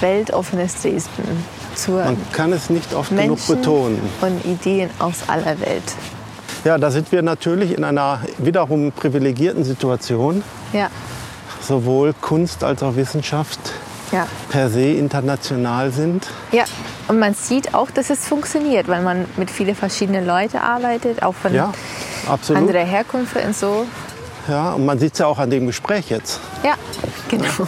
weltoffenes Dresden. Zur Man kann es nicht oft genug Menschen betonen. und Ideen aus aller Welt. Ja, da sind wir natürlich in einer wiederum privilegierten Situation. Ja, Sowohl Kunst als auch Wissenschaft ja. per se international sind. Ja, und man sieht auch, dass es funktioniert, weil man mit vielen verschiedenen Leuten arbeitet, auch von Ja, anderer Herkunft und so. Ja, und man sieht es ja auch an dem Gespräch jetzt. Ja, genau.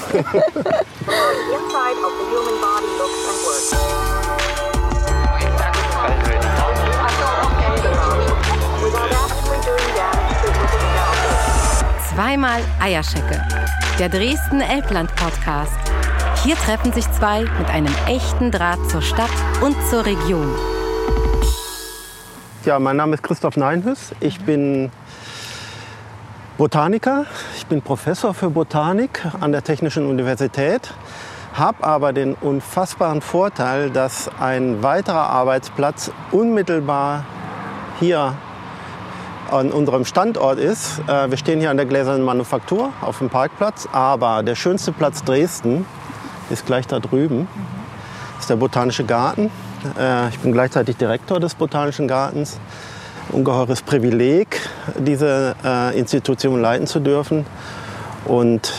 Zweimal Eierschecke. Der Dresden Elbland Podcast. Hier treffen sich zwei mit einem echten Draht zur Stadt und zur Region. Ja, mein Name ist Christoph Neinhüss. Ich bin Botaniker. Ich bin Professor für Botanik an der Technischen Universität. Habe aber den unfassbaren Vorteil, dass ein weiterer Arbeitsplatz unmittelbar hier an unserem Standort ist. Äh, Wir stehen hier an der Gläsernen Manufaktur auf dem Parkplatz, aber der schönste Platz Dresden ist gleich da drüben. Das ist der Botanische Garten. Äh, Ich bin gleichzeitig Direktor des Botanischen Gartens. Ungeheures Privileg, diese äh, Institution leiten zu dürfen. Und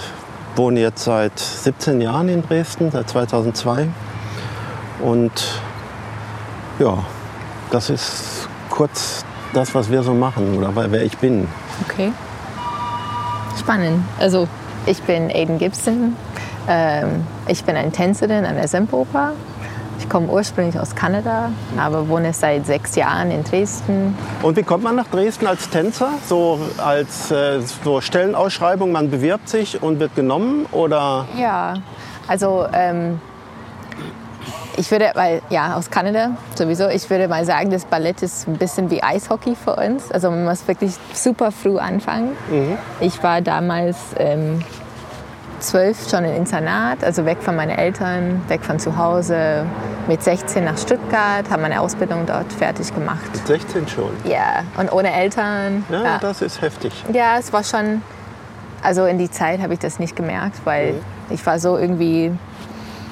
wohne jetzt seit 17 Jahren in Dresden, seit 2002. Und ja, das ist kurz das, was wir so machen oder wer ich bin. Okay. Spannend. Also, ich bin Aiden Gibson. Ähm, ich bin eine Tänzerin an der Semperoper. Ich komme ursprünglich aus Kanada, aber wohne seit sechs Jahren in Dresden. Und wie kommt man nach Dresden als Tänzer? So als äh, so Stellenausschreibung, man bewirbt sich und wird genommen? Oder Ja, also ähm, ich würde, weil ja, aus Kanada sowieso, ich würde mal sagen, das Ballett ist ein bisschen wie Eishockey für uns. Also man muss wirklich super früh anfangen. Ich war damals ähm, zwölf schon im Internat, also weg von meinen Eltern, weg von zu Hause. Mit 16 nach Stuttgart, habe meine Ausbildung dort fertig gemacht. 16 schon? Ja, und ohne Eltern. Ja, ja. das ist heftig. Ja, es war schon, also in die Zeit habe ich das nicht gemerkt, weil ich war so irgendwie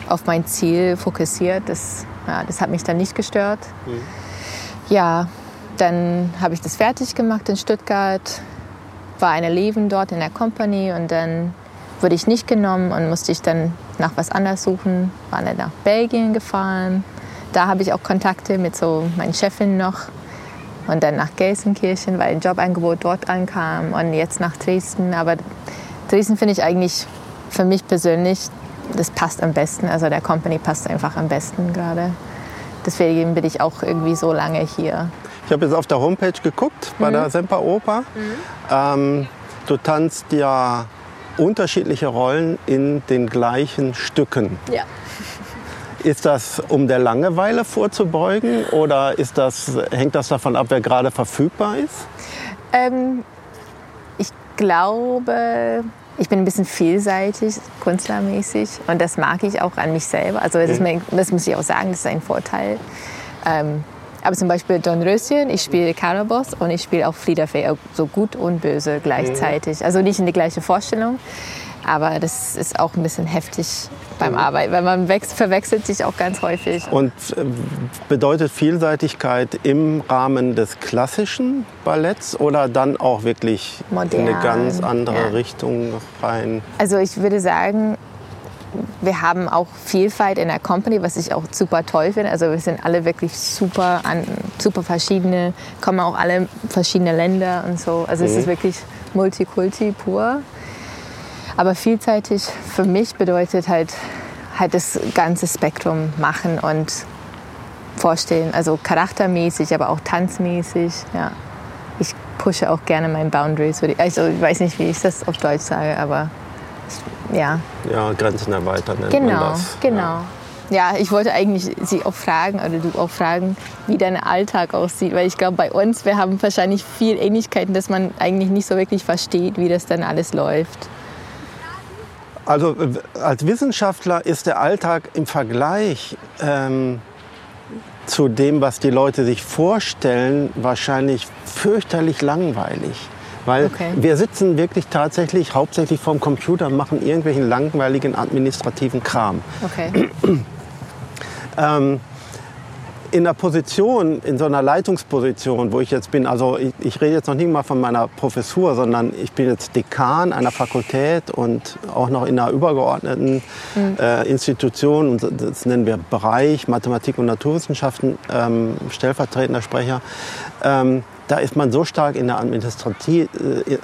auf mein Ziel fokussiert. Das, ja, das hat mich dann nicht gestört. Ja, dann habe ich das fertig gemacht in Stuttgart, war eine Leben dort in der Company und dann wurde ich nicht genommen und musste ich dann nach was anderes suchen. War dann nach Belgien gefahren. Da habe ich auch Kontakte mit so meinen Chefin noch. Und dann nach Gelsenkirchen, weil ein Jobangebot dort ankam. Und jetzt nach Dresden. Aber Dresden finde ich eigentlich für mich persönlich, das passt am besten. Also der Company passt einfach am besten gerade. Deswegen bin ich auch irgendwie so lange hier. Ich habe jetzt auf der Homepage geguckt bei der Semperoper. Ähm, du tanzt ja unterschiedliche Rollen in den gleichen Stücken. Ja. Ist das, um der Langeweile vorzubeugen oder ist das, hängt das davon ab, wer gerade verfügbar ist? Ähm, ich glaube, ich bin ein bisschen vielseitig, künstlermäßig. Und das mag ich auch an mich selber. Also das, ist mir, das muss ich auch sagen, das ist ein Vorteil. Ähm, aber zum Beispiel Dornröschen, ich spiele Karabos und ich spiele auch Frieda Fee, so gut und böse gleichzeitig. Also nicht in die gleiche Vorstellung, aber das ist auch ein bisschen heftig beim Arbeiten, weil man wechs- verwechselt sich auch ganz häufig. Und äh, bedeutet Vielseitigkeit im Rahmen des klassischen Balletts oder dann auch wirklich in eine Modern, ganz andere ja. Richtung rein? Also ich würde sagen, wir haben auch Vielfalt in der Company, was ich auch super toll finde. Also wir sind alle wirklich super, an, super verschiedene, kommen auch alle verschiedene Länder und so. Also es ist wirklich Multikulti pur. Aber vielseitig für mich bedeutet halt, halt das ganze Spektrum machen und vorstellen. Also charaktermäßig, aber auch tanzmäßig. Ja. Ich pushe auch gerne meine Boundaries. Also ich weiß nicht, wie ich das auf Deutsch sage, aber ja. Ja, Grenzen erweitern nennt Genau, man das. genau. Ja, ich wollte eigentlich Sie auch fragen, oder du auch fragen, wie dein Alltag aussieht. Weil ich glaube, bei uns, wir haben wahrscheinlich viel Ähnlichkeiten, dass man eigentlich nicht so wirklich versteht, wie das dann alles läuft. Also äh, als Wissenschaftler ist der Alltag im Vergleich ähm, zu dem, was die Leute sich vorstellen, wahrscheinlich fürchterlich langweilig. Weil Okay. wir sitzen wirklich tatsächlich hauptsächlich vorm Computer und machen irgendwelchen langweiligen administrativen Kram. Okay. in der Position, in so einer Leitungsposition, wo ich jetzt bin, also ich, ich rede jetzt noch nicht mal von meiner Professur, sondern ich bin jetzt Dekan einer Fakultät und auch noch in einer übergeordneten äh, Institution, und das nennen wir Bereich Mathematik und Naturwissenschaften, ähm, stellvertretender Sprecher. Ähm, da ist man so stark in der äh,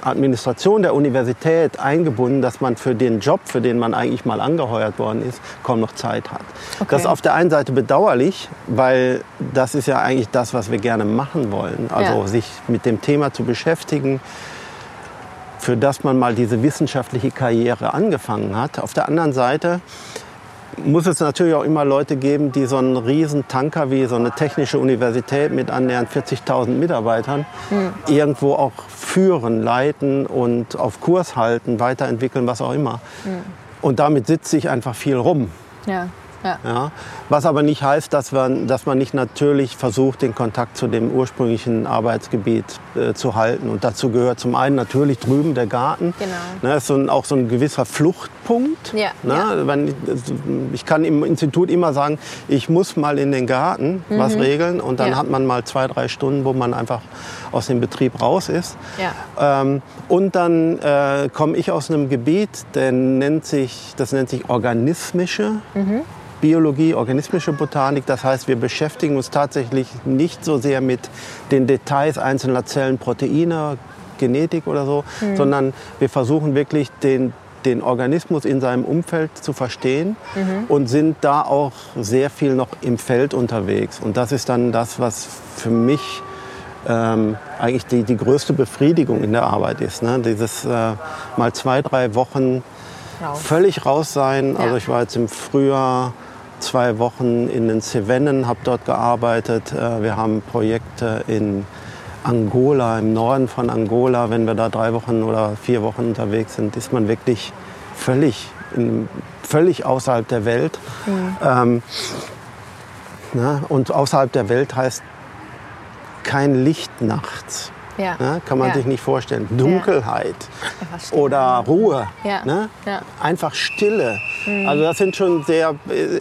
Administration der Universität eingebunden, dass man für den Job, für den man eigentlich mal angeheuert worden ist, kaum noch Zeit hat. Das ist auf der einen Seite bedauerlich, weil das ist ja eigentlich das, was wir gerne machen wollen. Also Ja. sich mit dem Thema zu beschäftigen, für das man mal diese wissenschaftliche Karriere angefangen hat. Auf der anderen Seite muss es natürlich auch immer Leute geben, die so einen riesen Tanker wie so eine technische Universität mit annähernd 40.000 Mitarbeitern irgendwo auch führen, leiten und auf Kurs halten, weiterentwickeln, was auch immer. Und damit sitzt sich einfach viel rum. Ja. Ja. Ja? Was aber nicht heißt, dass man, dass man nicht natürlich versucht, den Kontakt zu dem ursprünglichen Arbeitsgebiet äh, zu halten. Und dazu gehört zum einen natürlich drüben der Garten. Genau. Ne, ist so ein, auch so ein gewisser Fluchtpunkt. Ja, Ne? ja. Wenn ich, kann im Institut immer sagen, ich muss mal in den Garten was regeln. Und dann Mhm. Ja. hat man mal zwei, drei Stunden, wo man einfach aus dem Betrieb raus ist. Ja. Ähm, und dann äh, komme ich aus einem Gebiet, der nennt sich, das nennt sich organismische Biologie, organismische Botanik. Das heißt, wir beschäftigen uns tatsächlich nicht so sehr mit den Details einzelner Zellen, Proteine, Genetik oder so, sondern wir versuchen wirklich den den Organismus in seinem Umfeld zu verstehen und sind da auch sehr viel noch im Feld unterwegs. Und das ist dann das, was für mich ähm, eigentlich die, die größte Befriedigung in der Arbeit ist. Ne? Dieses äh, mal zwei, drei Wochen Raus. völlig raus sein. Ja. Also ich war jetzt im Frühjahr zwei Wochen in den Cevennen, habe dort gearbeitet. Äh, Wir haben Projekte in Angola, im Norden von Angola. Wenn wir da drei Wochen oder vier Wochen unterwegs sind, ist man wirklich völlig, in, völlig außerhalb der Welt. Ähm, ne? Und außerhalb der Welt heißt kein Licht nachts. Ja. Ne? Kann man Ja. sich nicht vorstellen. Dunkelheit oder Ruhe. Ja. Ne? Ja. Einfach Stille. Also das sind schon sehr,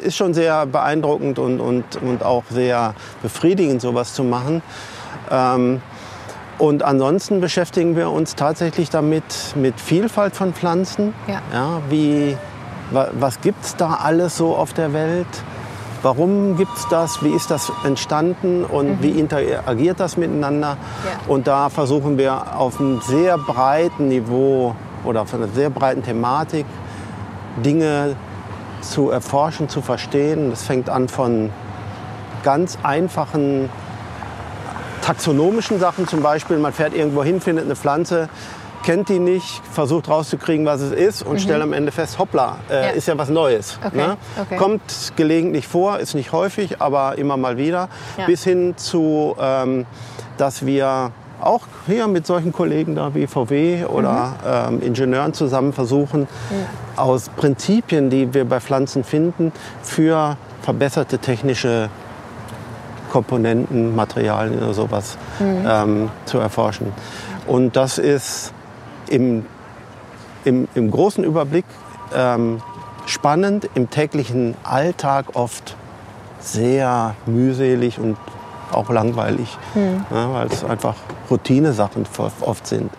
ist schon sehr beeindruckend und, und, und auch sehr befriedigend, sowas zu machen. Ähm, und ansonsten beschäftigen wir uns tatsächlich damit mit Vielfalt von Pflanzen. Ja. wie, wa, was gibt es da alles so auf der Welt? Warum gibt es das? Wie ist das entstanden und wie interagiert das miteinander? Mhm. Ja. Und da versuchen wir auf einem sehr breiten Niveau oder auf einer sehr breiten Thematik Dinge zu erforschen, zu verstehen. Das fängt an von ganz einfachen taxonomischen Sachen zum Beispiel. Man fährt irgendwo hin, findet eine Pflanze, kennt die nicht, versucht rauszukriegen, was es ist und stellt am Ende fest, hoppla, äh, Mhm. Ja. ist ja was Neues. Okay, Ne? okay. Kommt gelegentlich vor, ist nicht häufig, aber immer mal wieder. Ja. Bis hin zu, ähm, dass wir auch hier mit solchen Kollegen da wie VW oder Mhm. ähm, Ingenieuren zusammen versuchen, aus Prinzipien, die wir bei Pflanzen finden, für verbesserte technische Komponenten, Materialien oder sowas ähm, zu erforschen. Und das ist im, im, im großen Überblick ähm, spannend, im täglichen Alltag oft sehr mühselig und auch langweilig, ja, weil es einfach Routinesachen oft sind.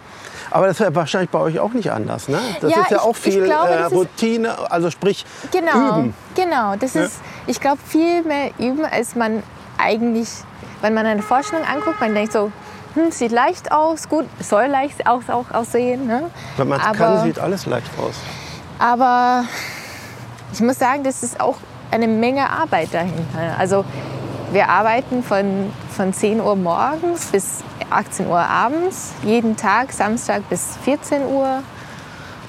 Aber das wäre wahrscheinlich bei euch auch nicht anders. Ne? Das Ja, ist ja ich- auch viel glaube, äh, Routine, also sprich Genau, üben. genau. Das Ja. ist, ich glaube, viel mehr üben, als man eigentlich, wenn man eine Vorstellung anguckt, man denkt so, hm, sieht leicht aus, gut, soll leicht aus, auch aussehen. Ne? Wenn man es kann, sieht alles leicht aus. Aber ich muss sagen, das ist auch eine Menge Arbeit dahinter. Also wir arbeiten von, von 10 Uhr morgens bis 18 Uhr abends, jeden Tag, Samstag bis 14 Uhr.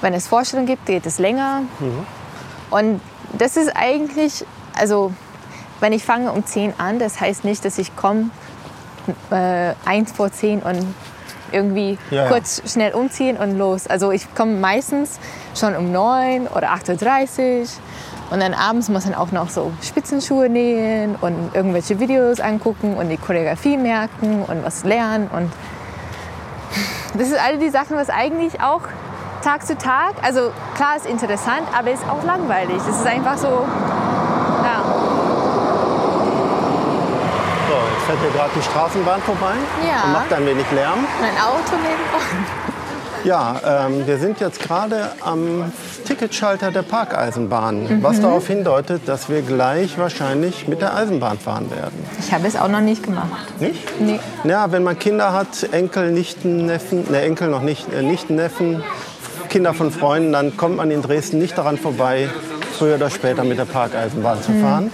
Wenn es Vorstellungen gibt, geht es länger. Und das ist eigentlich, also wenn ich fange um 10 an, das heißt nicht, dass ich komme äh, 1 vor 10 und irgendwie Ja, ja. kurz schnell umziehen und los. Also ich komme meistens schon um 9 oder 8.30 Uhr und dann abends muss man auch noch so Spitzenschuhe nähen und irgendwelche Videos angucken und die Choreografie merken und was lernen und das ist all die Sachen, was eigentlich auch Tag zu Tag, also klar ist interessant, aber ist auch langweilig. Es ist einfach so, ja, So, jetzt fährt hier gerade die Straßenbahn vorbei Ja. und macht ein wenig Lärm. mein Auto nebenan. Ja, ähm, wir sind jetzt gerade am Ticketschalter der Parkeisenbahn, Mhm. was darauf hindeutet, dass wir gleich wahrscheinlich mit der Eisenbahn fahren werden. Ich habe es auch noch nicht gemacht. Nicht? Nee. Ja, wenn man Kinder hat, Enkel, Nichten, Neffen, ne, Enkel noch nicht, äh, Nichten, Neffen, Kinder von Freunden, dann kommt man in Dresden nicht daran vorbei, früher oder später mit der Parkeisenbahn zu fahren.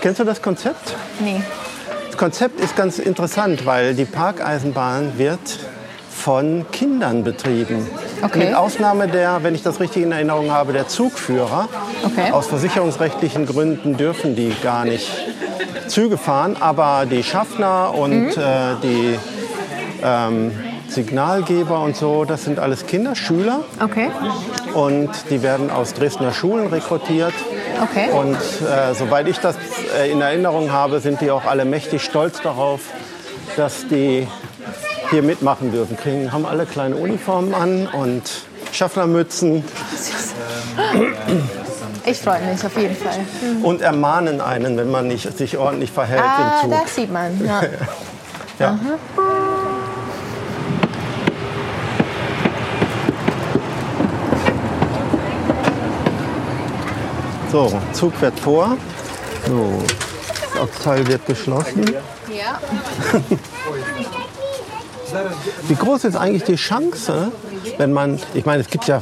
Kennst du das Konzept? Nee. Das Konzept ist ganz interessant, weil die Parkeisenbahn wird von Kindern betrieben. Okay. Mit Ausnahme der, wenn ich das richtig in Erinnerung habe, der Zugführer. Okay. Aus versicherungsrechtlichen Gründen dürfen die gar nicht Züge fahren, aber die Schaffner und Mhm. äh, die ähm, Signalgeber und so, das sind alles Kinder, Schüler Okay. und die werden aus Dresdner Schulen rekrutiert. Okay. Und äh, soweit ich das in Erinnerung habe, sind die auch alle mächtig stolz darauf, dass die hier mitmachen dürfen. Kriegen, haben alle kleine Uniformen an und Schaffnermützen Ich freue mich auf jeden Fall. und ermahnen einen, wenn man nicht, sich ordentlich verhält Ah, im Zug. das sieht man. Ja. Ja. So, Zug fährt vor. So, das Abteil wird geschlossen. ja. Wie groß ist eigentlich die Chance, wenn man, ich meine, es gibt ja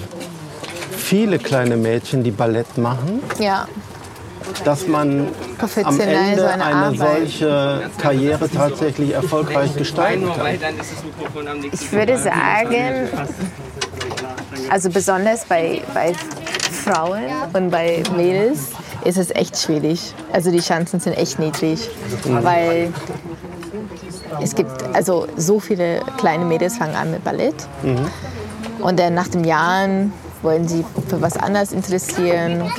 viele kleine Mädchen, die Ballett machen, Ja. dass man am Ende eine eine solche Karriere tatsächlich erfolgreich gestalten kann. Ich würde sagen, also besonders bei, bei Frauen und bei Mädels ist es echt schwierig. Also die Chancen sind echt niedrig, weil es gibt also so viele kleine Mädels fangen an mit Ballett und dann nach den Jahren wollen sie für was anderes interessieren.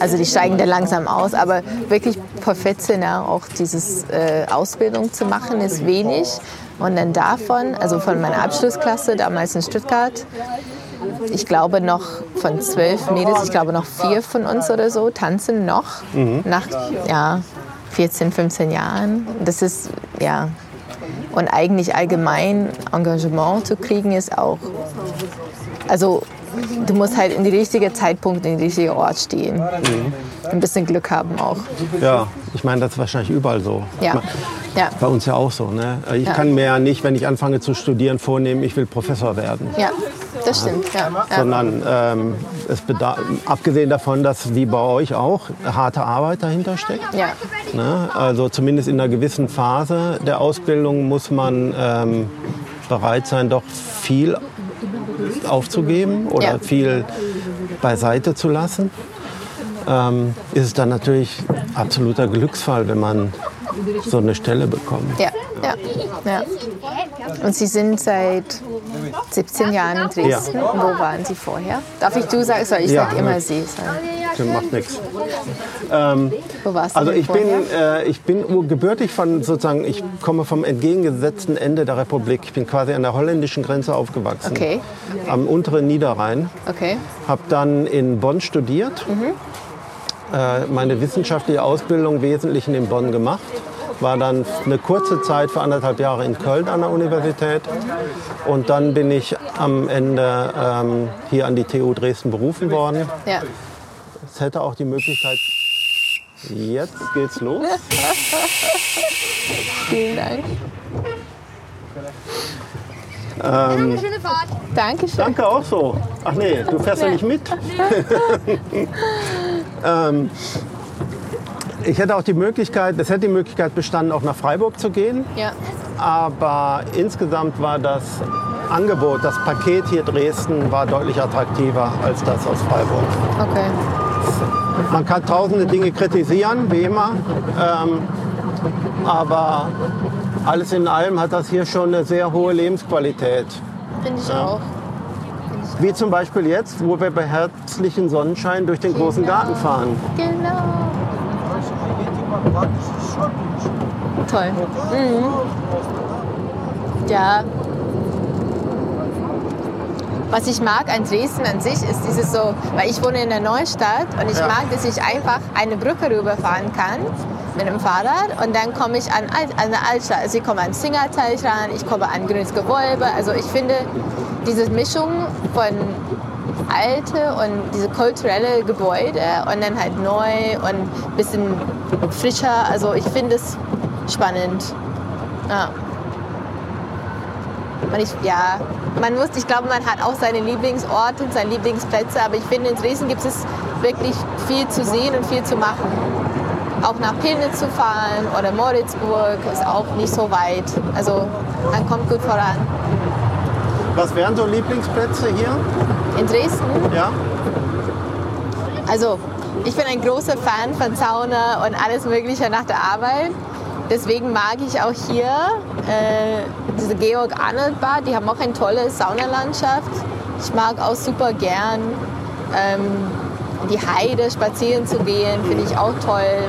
Also die steigen dann langsam aus, aber wirklich professionell auch dieses äh, Ausbildung zu machen ist wenig. Und dann davon, also von meiner Abschlussklasse damals in Stuttgart, ich glaube noch von zwölf Mädels, ich glaube noch vier von uns oder so tanzen noch nach ja, 14, 15 Jahren. Das ist ja und eigentlich allgemein Engagement zu kriegen ist auch also du musst halt in die richtige Zeitpunkt, in den richtigen Ort stehen. Ein bisschen Glück haben auch. Ja, ich meine, das ist wahrscheinlich überall so. Ja. ja. Bei uns ja auch so. Ne? Ich Ja. kann mir ja nicht, wenn ich anfange zu studieren, vornehmen, ich will Professor werden. Ja, das stimmt. Ja. Sondern ähm, es bedarf, abgesehen davon, dass wie bei euch auch harte Arbeit dahinter steckt. Ja. Ne? Also zumindest in einer gewissen Phase der Ausbildung muss man ähm, bereit sein, doch viel aufzugeben oder Ja. viel beiseite zu lassen. Ähm, ist es dann natürlich absoluter Glücksfall, wenn man so eine Stelle bekommt. Ja, ja, ja. Und Sie sind seit 17 Jahren in Dresden. Wo waren Sie vorher? Darf ich du sagen? Soll ich Ja, sag immer ja. Sie sagen? Macht nichts. Wo warst du Also ich bin, äh, ich bin gebürtig von sozusagen, ich komme vom entgegengesetzten Ende der Republik. Ich bin quasi an der holländischen Grenze aufgewachsen. Okay. Am unteren Niederrhein. Okay. Habe dann in Bonn studiert. Äh, meine wissenschaftliche Ausbildung im Wesentlichen in Bonn gemacht. War dann eine kurze Zeit für anderthalb Jahre in Köln an der Universität. Und dann bin ich am Ende ähm, hier an die TU Dresden berufen worden. Ja. Es hätte auch die Möglichkeit. Jetzt geht's los. Vielen Dank. Schöne Fahrt. Dankeschön. Danke auch so. Ach nee, du fährst ja nicht mit. ähm, ich hätte auch die Möglichkeit, es hätte die Möglichkeit bestanden, auch nach Freiburg zu gehen. Ja. Aber insgesamt war das Angebot, das Paket hier Dresden war deutlich attraktiver als das aus Freiburg. Okay. Man kann tausende Dinge kritisieren, wie immer. Ähm, aber alles in allem hat das hier schon eine sehr hohe Lebensqualität. Finde ich auch. Wie zum Beispiel jetzt, wo wir bei herzlichen Sonnenschein durch den großen Garten fahren. Genau. Toll. Mhm. Ja. was ich mag an Dresden an sich ist dieses so, weil ich wohne in der Neustadt und ich Ja. mag, dass ich einfach eine Brücke rüberfahren kann mit dem Fahrrad und dann komme ich an, Alt, an der Altstadt. Also ich komme an Singerteich ran, ich komme an Grünes Gewölbe. Also ich finde diese Mischung von alte und diese kulturelle Gebäude und dann halt neu und ein bisschen frischer. Also ich finde es spannend. Ja. Und ich, ja, man muss, ich glaube, man hat auch seine Lieblingsorte und seine Lieblingsplätze, aber ich finde, in Dresden gibt es wirklich viel zu sehen und viel zu machen. Auch nach Pillnitz zu fahren oder Moritzburg ist auch nicht so weit. Also man kommt gut voran. Was wären so Lieblingsplätze hier? In Dresden, Ja? also ich bin ein großer Fan von Sauna und alles Mögliche nach der Arbeit. Deswegen mag ich auch hier äh, diese Georg-Arnold-Bar. Die haben auch eine tolle Saunalandschaft. Ich mag auch super gern ähm, die Heide spazieren zu gehen, finde ich auch toll.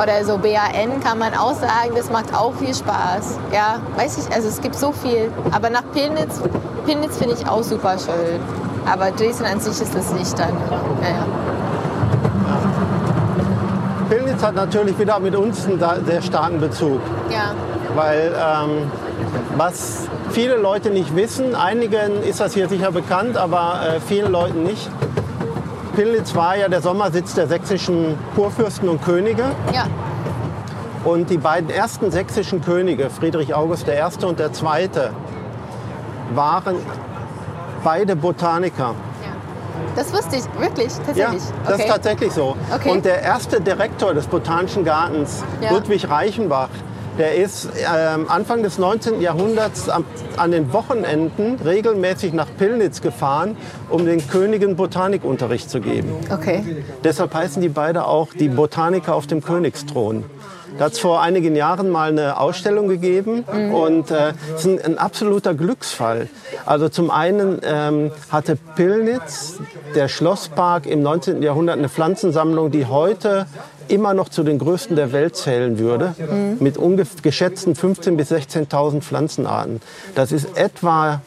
Oder so BAN kann man auch sagen, das macht auch viel Spaß. Ja, weiß ich, also es gibt so viel. Aber nach Pillnitz, Pillnitz finde ich auch super schön. Aber Dresden an sich ist das nicht dann. Ja, ja. Pillnitz hat natürlich wieder mit uns einen sehr starken Bezug. ja. Weil ähm, was viele Leute nicht wissen, einigen ist das hier sicher bekannt, aber äh, vielen Leuten nicht. Pillnitz war ja der Sommersitz der sächsischen Kurfürsten und Könige. ja. Und die beiden ersten sächsischen Könige, Friedrich August I. und der Zweite, waren beide Botaniker. Das wusste ich wirklich, Ja, tatsächlich. das okay. ist tatsächlich so. Okay. Und der erste Direktor des Botanischen Gartens, Ja. Ludwig Reichenbach, der ist ähm, Anfang des 19. Jahrhunderts an den Wochenenden regelmäßig nach Pillnitz gefahren, um den Königen Botanikunterricht zu geben. okay. Deshalb heißen die beide auch die Botaniker auf dem Königsthron. Da hat es vor einigen Jahren mal eine Ausstellung gegeben und äh, es ist ein, ein absoluter Glücksfall. Also zum einen ähm, hatte Pillnitz, der Schlosspark im 19. Jahrhundert, eine Pflanzensammlung, die heute immer noch zu den größten der Welt zählen würde, mit ungef- geschätzten 15.000 bis 16.000 Pflanzenarten. Das ist etwa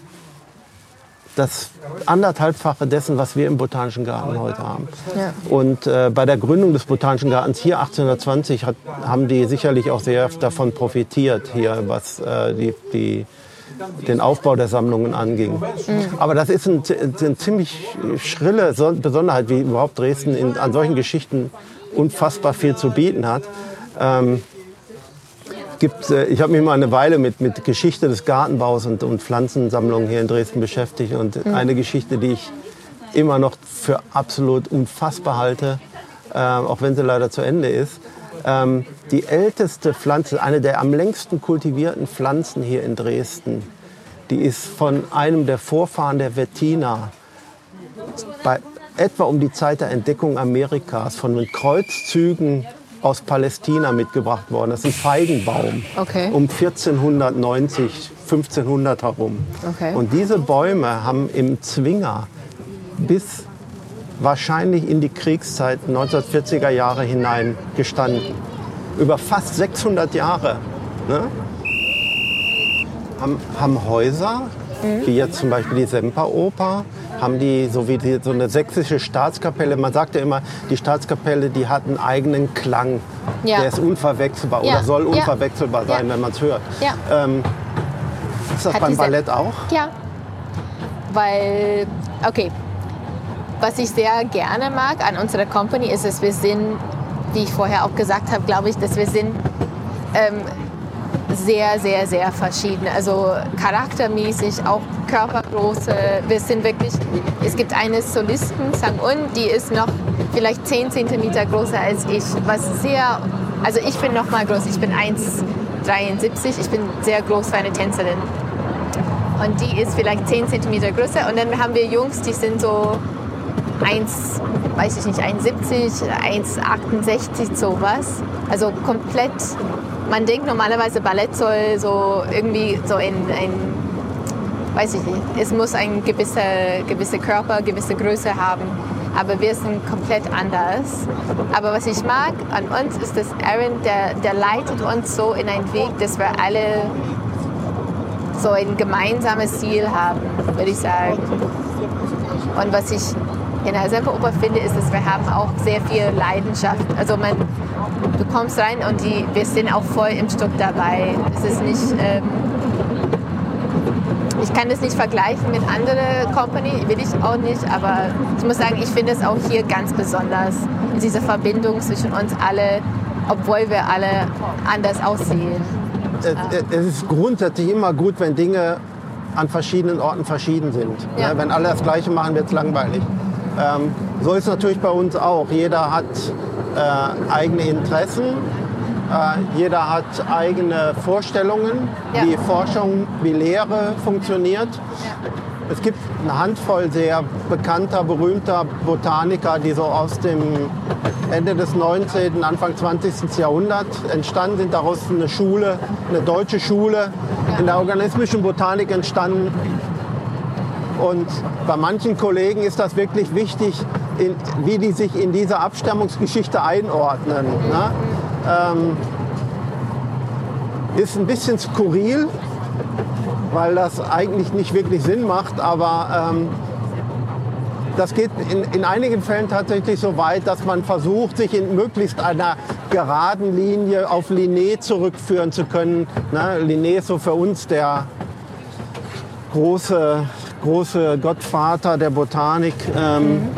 das anderthalbfache dessen, was wir im Botanischen Garten heute haben. Ja. Und äh, bei der Gründung des Botanischen Gartens hier 1820 hat, haben die sicherlich auch sehr davon profitiert, hier was äh, die, die, den Aufbau der Sammlungen anging. Aber das ist ein, eine ziemlich schrille So- Besonderheit, wie überhaupt Dresden in, an solchen Geschichten unfassbar viel zu bieten hat. Ähm, gibt, äh, ich habe mich mal eine Weile mit, mit Geschichte des Gartenbaus und, und Pflanzensammlungen hier in Dresden beschäftigt. Und eine Geschichte, die ich immer noch für absolut unfassbar halte, äh, auch wenn sie leider zu Ende ist. Ähm, die älteste Pflanze, eine der am längsten kultivierten Pflanzen hier in Dresden, die ist von einem der Vorfahren der Wettiner bei etwa um die Zeit der Entdeckung Amerikas von den Kreuzzügen aus Palästina mitgebracht worden. Das ist ein Feigenbaum. Okay. Um 1490, 1500 herum. Okay. Und diese Bäume haben im Zwinger bis wahrscheinlich in die Kriegszeit 1940er Jahre hinein gestanden. Über fast 600 Jahre. Ne? Haben, haben Häuser, wie jetzt zum Beispiel die Semperoper, haben die so wie die, so eine sächsische Staatskapelle. Man sagt ja immer, die Staatskapelle, die hat einen eigenen Klang. Ja. Der ist unverwechselbar Ja. oder soll unverwechselbar sein, wenn man es hört. Ja. Ähm, ist das Hat beim Ballett auch? Ja, weil, okay, was ich sehr gerne mag an unserer Company ist, dass wir sind, wie ich vorher auch gesagt habe, glaube ich, dass wir sind ähm, sehr, sehr, sehr verschieden. Also charaktermäßig, auch Körpergröße. Wir sind wirklich, es gibt eine Solistin, Sang-Un, die ist noch vielleicht 10 Zentimeter größer als ich, was sehr, also ich bin noch mal groß, ich bin 1,73, ich bin sehr groß für eine Tänzerin. Und die ist vielleicht 10 cm größer. Und dann haben wir Jungs, die sind so 1, weiß ich nicht, 1,70, 1,68, sowas. Also komplett, man denkt normalerweise Ballett soll so irgendwie so ein, ein weiß ich nicht, es muss ein gewisser gewisse Körper, gewisse Größe haben. Aber wir sind komplett anders. Aber was ich mag an uns ist, dass Aaron, der, der leitet uns so in einen Weg, dass wir alle so ein gemeinsames Ziel haben. würde ich sagen. Und was ich in Eisenbergoper finde, ist, dass wir haben auch sehr viel Leidenschaft. Also man, du kommst rein und die, wir sind auch voll im Stück dabei. Es ist nicht, ähm, ich kann das nicht vergleichen mit anderen Company, will ich auch nicht, aber ich muss sagen, ich finde es auch hier ganz besonders, diese Verbindung zwischen uns alle, obwohl wir alle anders aussehen. Es, ist grundsätzlich immer gut, wenn Dinge an verschiedenen Orten verschieden sind. Ja. Ne, Wenn alle das Gleiche machen, wird es langweilig. Ähm, so ist es natürlich bei uns auch. Jeder hat äh, eigene Interessen, äh, jeder hat eigene Vorstellungen, Ja. wie Forschung, wie Lehre funktioniert. Es gibt eine Handvoll sehr bekannter, berühmter Botaniker, die so aus dem Ende des 19., Anfang 20. Jahrhunderts entstanden sind. Daraus ist eine Schule, eine deutsche Schule in der organismischen Botanik entstanden. Und bei manchen Kollegen ist das wirklich wichtig, in, wie die sich in dieser Abstammungsgeschichte einordnen. Ne? Ähm, ist ein bisschen skurril, weil das eigentlich nicht wirklich Sinn macht, aber ähm, das geht in, in einigen Fällen tatsächlich so weit, dass man versucht, sich in möglichst einer geraden Linie auf Linné zurückführen zu können. Ne? Linné ist so für uns der große, große Gottvater der Botanik. Ähm,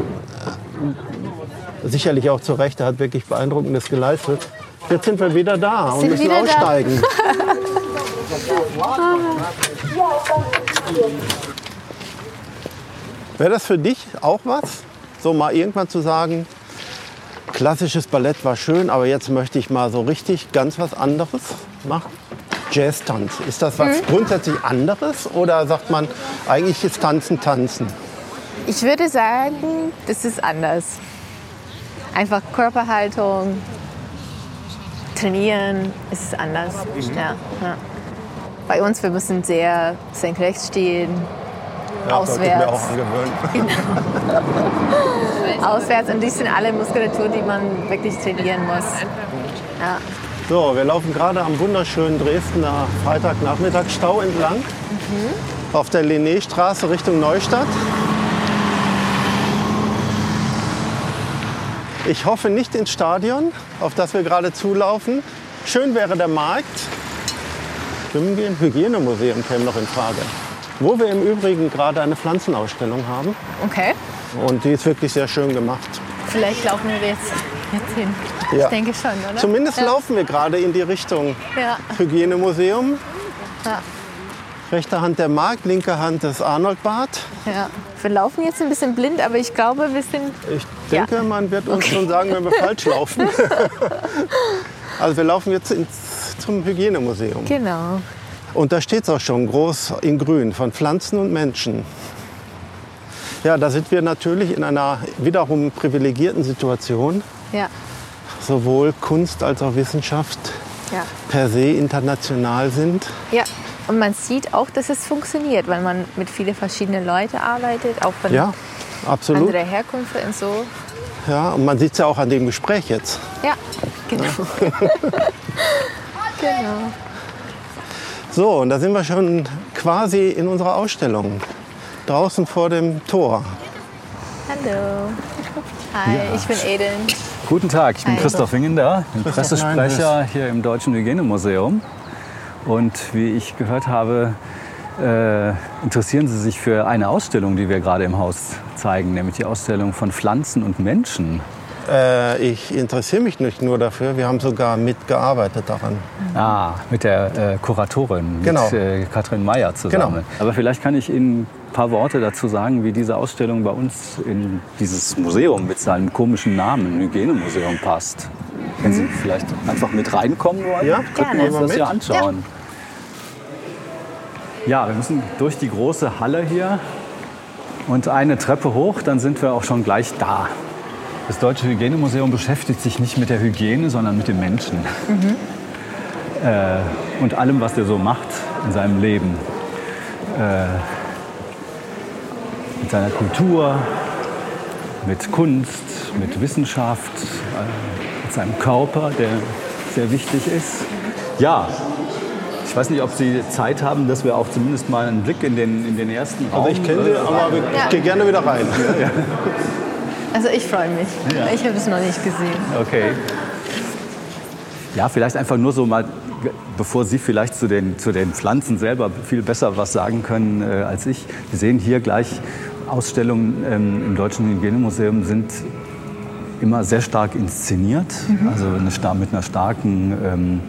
sicherlich auch zu Recht, er hat wirklich Beeindruckendes geleistet. Jetzt sind wir wieder da und Sind müssen aussteigen. Wäre das für dich auch was? So mal irgendwann zu sagen, klassisches Ballett war schön, aber jetzt möchte ich mal so richtig ganz was anderes machen? Jazz-Tanz, ist das was grundsätzlich anderes oder sagt man, eigentlich ist Tanzen Tanzen? Ich würde sagen, das ist anders. Einfach Körperhaltung, trainieren ist anders. Ja, ja. Bei uns, wir müssen sehr senkrecht stehen, auswärts. auswärts. Und die sind alle Muskulatur, die man wirklich trainieren muss. Ja. So, wir laufen gerade am wunderschönen Dresdner Freitagnachmittagsstau entlang. Auf der Linnéstraße Richtung Neustadt. Ich hoffe nicht ins Stadion, auf das wir gerade zulaufen. Schön wäre der Markt. Schwimmen gehen, Hygienemuseum käme noch in Frage. Wo wir im Übrigen gerade eine Pflanzenausstellung haben. Okay, Und die ist wirklich sehr schön gemacht. vielleicht laufen wir jetzt, jetzt hin. Ja. Ich denke schon, oder? Zumindest ja. laufen wir gerade in die Richtung Ja. Hygienemuseum. Ja. Rechte Hand der Markt, linke Hand das Arnoldbad. Ja. Wir laufen jetzt ein bisschen blind, aber ich glaube, wir sind. Ich denke, man wird uns schon sagen, wenn wir falsch laufen. also wir laufen jetzt ins, zum Hygienemuseum. Genau. Und da steht es auch schon groß in grün von Pflanzen und Menschen. Ja, da sind wir natürlich in einer wiederum privilegierten Situation. Ja. Sowohl Kunst als auch Wissenschaft Ja. per se international sind. Ja. Und man sieht auch, dass es funktioniert, weil man mit vielen verschiedenen Leuten arbeitet, auch von Ja, absolut. anderer Herkunft und so. Ja, und man sieht es ja auch an dem Gespräch jetzt. Ja, genau. genau. So, und da sind wir schon quasi in unserer Ausstellung. Draußen vor dem Tor. Hallo. Hi, ich bin Eden. Guten Tag, ich bin Hi. Christoph Wingender, Pressesprecher hier im Deutschen Hygienemuseum. Und wie ich gehört habe, äh, interessieren Sie sich für eine Ausstellung, die wir gerade im Haus zeigen, nämlich die Ausstellung von Pflanzen und Menschen. Äh, ich interessiere mich nicht nur dafür, wir haben sogar mitgearbeitet daran. Ah, mit der äh, Kuratorin, Genau. mit äh, Katrin Meyer zusammen. Genau. Aber vielleicht kann ich Ihnen ein paar Worte dazu sagen, wie diese Ausstellung bei uns in dieses Museum mit seinem komischen Namen, Hygienemuseum, passt. Wenn Sie vielleicht einfach mit reinkommen wollen, Ja, könnten wir uns das ja anschauen. Ja, wir müssen durch die große Halle hier und eine Treppe hoch, dann sind wir auch schon gleich da. Das Deutsche Hygienemuseum beschäftigt sich nicht mit der Hygiene, sondern mit dem Menschen äh, und allem, was der so macht in seinem Leben. Äh, mit seiner Kultur, mit Kunst, mit Wissenschaft, äh, seinem Körper, der sehr wichtig ist. Ja, ich weiß nicht, ob Sie Zeit haben, dass wir auch zumindest mal einen Blick in den, in den ersten Raum... Also ich kenne sie, aber wir- ich gehe gerne wieder rein. Also ich freue mich. Ich habe es noch nicht gesehen. Okay. Ja, vielleicht einfach nur so mal, bevor Sie vielleicht zu den, zu den Pflanzen selber viel besser was sagen können äh, als ich. Wir sehen hier gleich Ausstellungen ähm, im Deutschen Hygienemuseum sind immer sehr stark inszeniert, also eine, mit einer starken ähm,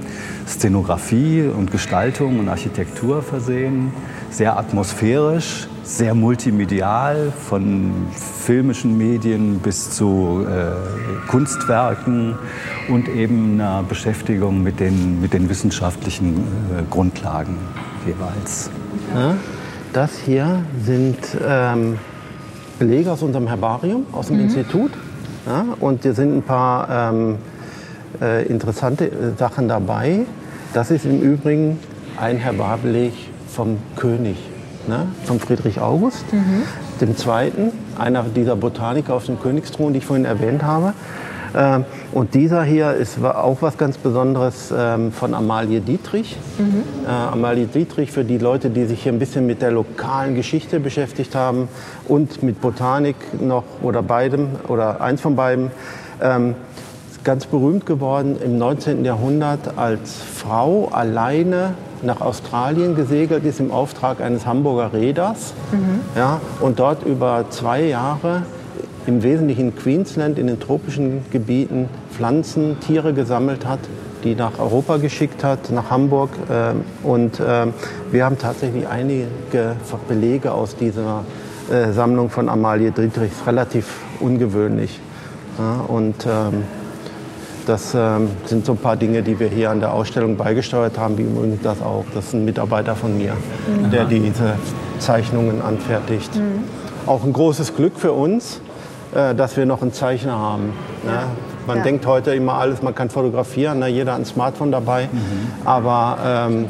Szenografie und Gestaltung und Architektur versehen, sehr atmosphärisch, sehr multimedial, von filmischen Medien bis zu äh, Kunstwerken und eben einer Beschäftigung mit den, mit den wissenschaftlichen äh, Grundlagen jeweils. Ja, das hier sind ähm, Belege aus unserem Herbarium, aus dem Institut. Ja, und hier sind ein paar ähm, äh, interessante äh, Sachen dabei. Das ist im Übrigen ein Herbarbeleg vom König, ne, von Friedrich August, dem Zweiten, einer dieser Botaniker auf dem Königsthron, die ich vorhin erwähnt habe. Ähm, und dieser hier ist auch was ganz Besonderes ähm, von Amalie Dietrich. Äh, Amalie Dietrich, für die Leute, die sich hier ein bisschen mit der lokalen Geschichte beschäftigt haben und mit Botanik noch oder beidem oder eins von beiden, ähm, ist ganz berühmt geworden im 19. Jahrhundert als Frau alleine nach Australien gesegelt ist im Auftrag eines Hamburger Reeders ja, und dort über zwei Jahre im Wesentlichen in Queensland in den tropischen Gebieten Pflanzen, Tiere gesammelt hat, die nach Europa geschickt hat, nach Hamburg. ähm, Und ähm, wir haben tatsächlich einige Belege aus dieser äh, Sammlung von Amalie Dietrich. Ist relativ ungewöhnlich. Und ähm, das sind so ein paar Dinge, die wir hier an der Ausstellung beigesteuert haben, wie übrigens das auch. Das ist ein Mitarbeiter von mir, der diese Zeichnungen anfertigt. Auch ein großes Glück für uns, dass wir noch einen Zeichner haben. Ne? Man Ja. denkt heute immer alles, man kann fotografieren, ne? jeder hat ein Smartphone dabei. Aber ähm,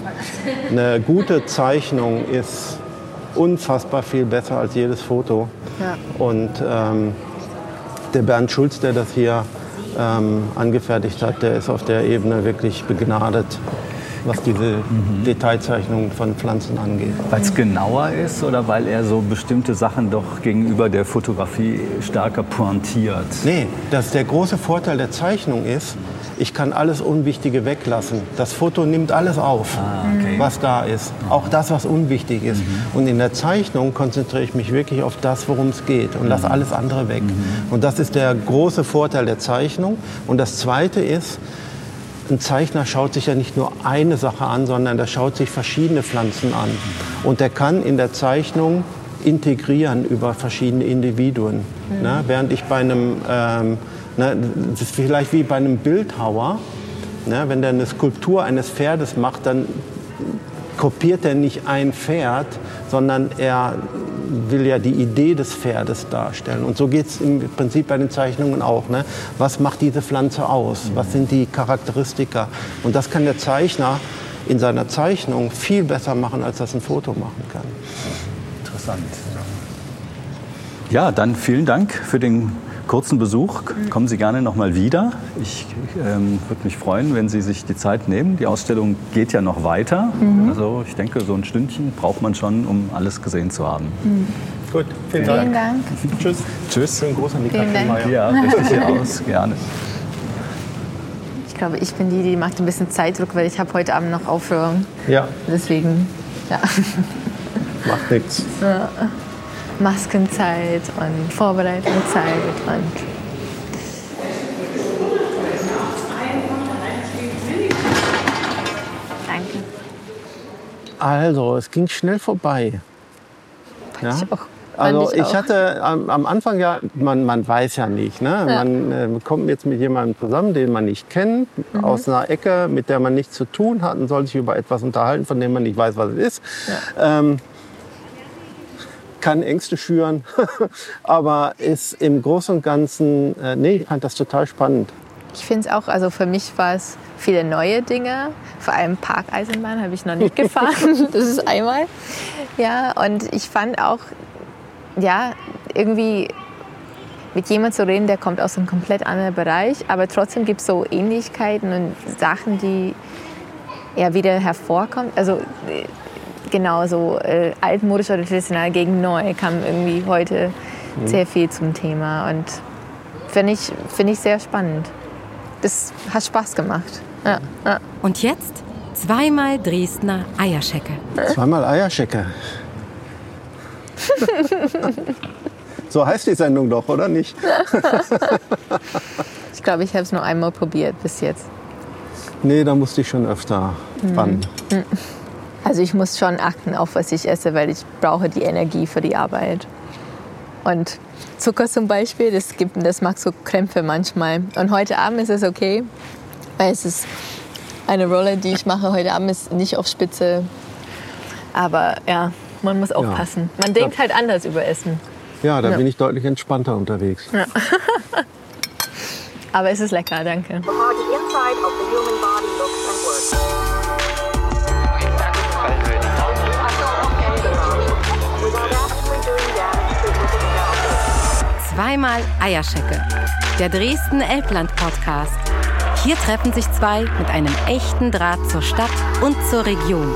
eine gute Zeichnung ist unfassbar viel besser als jedes Foto. Ja. Und ähm, der Bernd Schulz, der das hier ähm, angefertigt hat, der ist auf der Ebene wirklich begnadet, was diese Detailzeichnungen von Pflanzen angeht. Weil es genauer ist oder weil er so bestimmte Sachen doch gegenüber der Fotografie stärker pointiert? Nee, das, der große Vorteil der Zeichnung ist, ich kann alles Unwichtige weglassen. Das Foto nimmt alles auf, was da ist. Auch das, was unwichtig ist. Und in der Zeichnung konzentriere ich mich wirklich auf das, worum es geht und lasse alles andere weg. Und das ist der große Vorteil der Zeichnung. Und das Zweite ist, ein Zeichner schaut sich ja nicht nur eine Sache an, sondern der schaut sich verschiedene Pflanzen an. Und der kann in der Zeichnung integrieren über verschiedene Individuen. Ne? Während ich bei einem, ähm, ne, das ist vielleicht wie bei einem Bildhauer, ne? wenn der eine Skulptur eines Pferdes macht, dann kopiert er nicht ein Pferd, sondern er will ja die Idee des Pferdes darstellen. Und so geht es im Prinzip bei den Zeichnungen auch. Ne? Was macht diese Pflanze aus? Was sind die Charakteristika? Und das kann der Zeichner in seiner Zeichnung viel besser machen, als das ein Foto machen kann. Interessant. Ja, dann vielen Dank für den kurzen Besuch. Kommen Sie gerne noch mal wieder. Ich ähm, würde mich freuen, wenn Sie sich die Zeit nehmen. Die Ausstellung geht ja noch weiter. Also ich denke, so ein Stündchen braucht man schon, um alles gesehen zu haben. Gut, vielen Vielen Dank. Tschüss. Tschüss. Schönen Gruß an die Dank. Meyer. Ja, richtig hier aus. Gerne. Ich glaube, ich bin die, die macht ein bisschen Zeitdruck, weil ich habe heute Abend noch Aufführung. Ja, Deswegen, ja, macht nichts. Maskenzeit und Vorbereitungszeit und Danke. Also, es ging schnell vorbei. Ja? Ich. Also ich, auch. hatte am, am Anfang ja, man, man weiß ja nicht, ne? man äh, kommt jetzt mit jemandem zusammen, den man nicht kennt, Mhm. aus einer Ecke, mit der man nichts zu tun hat und soll sich über etwas unterhalten, von dem man nicht weiß, was es ist. Ähm, kann Ängste schüren, aber ist im Großen und Ganzen, äh, nee, ich fand das total spannend. Ich finde es auch, also für mich war es viele neue Dinge. Vor allem Parkeisenbahn habe ich noch nicht gefahren. das ist einmal. Ja, und ich fand auch, ja, irgendwie mit jemandem zu reden, der kommt aus einem komplett anderen Bereich, aber trotzdem gibt es so Ähnlichkeiten und Sachen, die ja, wieder hervorkommt. Also äh, genau so äh, altmodisch oder traditionell gegen neu kam irgendwie heute sehr viel zum Thema und finde ich, find ich sehr spannend. Das hat Spaß gemacht. Ja, ja. Und jetzt zweimal Dresdner Eierschecke. Zweimal Eierschecke. so heißt die Sendung doch, oder nicht? Ich glaube, ich habe es nur einmal probiert bis jetzt. Nee, da musste ich schon öfter ran. Also ich muss schon achten auf, was ich esse, weil ich brauche die Energie für die Arbeit. Und Zucker zum Beispiel, das, gibt, das macht so Krämpfe manchmal. Und heute Abend ist es okay, weil es ist eine Rolle, die ich mache heute Abend, ist nicht auf Spitze. Aber ja, man muss aufpassen. Man denkt halt anders über Essen. Ja, da Ja. bin ich deutlich entspannter unterwegs. Aber es ist lecker, danke. Zweimal Eierschecke. Der Dresden Elbland Podcast. Hier treffen sich zwei mit einem echten Draht zur Stadt und zur Region.